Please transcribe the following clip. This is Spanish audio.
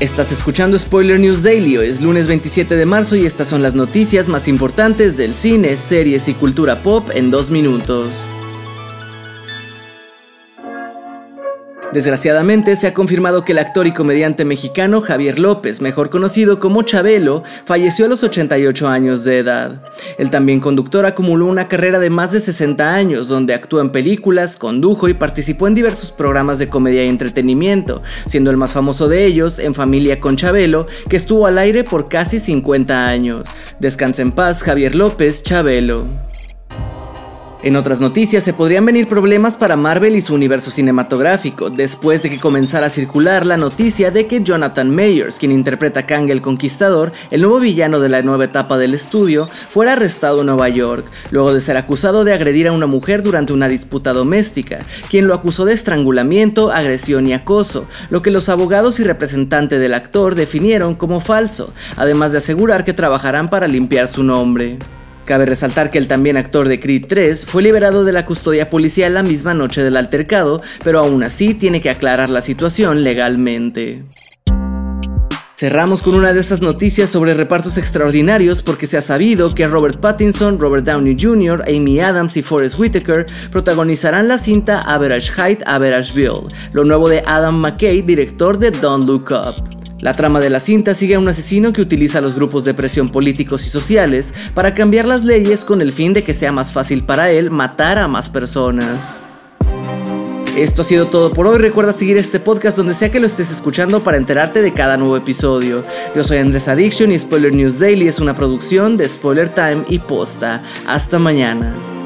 Estás escuchando Spoiler News Daily, hoy es lunes 27 de marzo y estas son las noticias más importantes del cine, series y cultura pop en dos minutos. Desgraciadamente se ha confirmado que el actor y comediante mexicano Javier López, mejor conocido como Chabelo, falleció a los 88 años de edad. El también conductor acumuló una carrera de más de 60 años donde actuó en películas, condujo y participó en diversos programas de comedia y entretenimiento, siendo el más famoso de ellos En Familia con Chabelo, que estuvo al aire por casi 50 años. Descansa en paz Javier López Chabelo. En otras noticias, se podrían venir problemas para Marvel y su universo cinematográfico, después de que comenzara a circular la noticia de que Jonathan Mayers, quien interpreta a Kang el Conquistador, el nuevo villano de la nueva etapa del estudio, fuera arrestado en Nueva York, luego de ser acusado de agredir a una mujer durante una disputa doméstica, quien lo acusó de estrangulamiento, agresión y acoso, lo que los abogados y representantes del actor definieron como falso, además de asegurar que trabajarán para limpiar su nombre. Cabe resaltar que el también actor de Creed 3 fue liberado de la custodia policial la misma noche del altercado, pero aún así tiene que aclarar la situación legalmente. Cerramos con una de esas noticias sobre repartos extraordinarios porque se ha sabido que Robert Pattinson, Robert Downey Jr., Amy Adams y Forrest Whitaker protagonizarán la cinta Average Height, Average Build, lo nuevo de Adam McKay, director de Don't Look Up. La trama de la cinta sigue a un asesino que utiliza los grupos de presión políticos y sociales para cambiar las leyes con el fin de que sea más fácil para él matar a más personas. Esto ha sido todo por hoy. Recuerda seguir este podcast donde sea que lo estés escuchando para enterarte de cada nuevo episodio. Yo soy Andrés Addiction y Spoiler News Daily es una producción de Spoiler Time y Posta. Hasta mañana.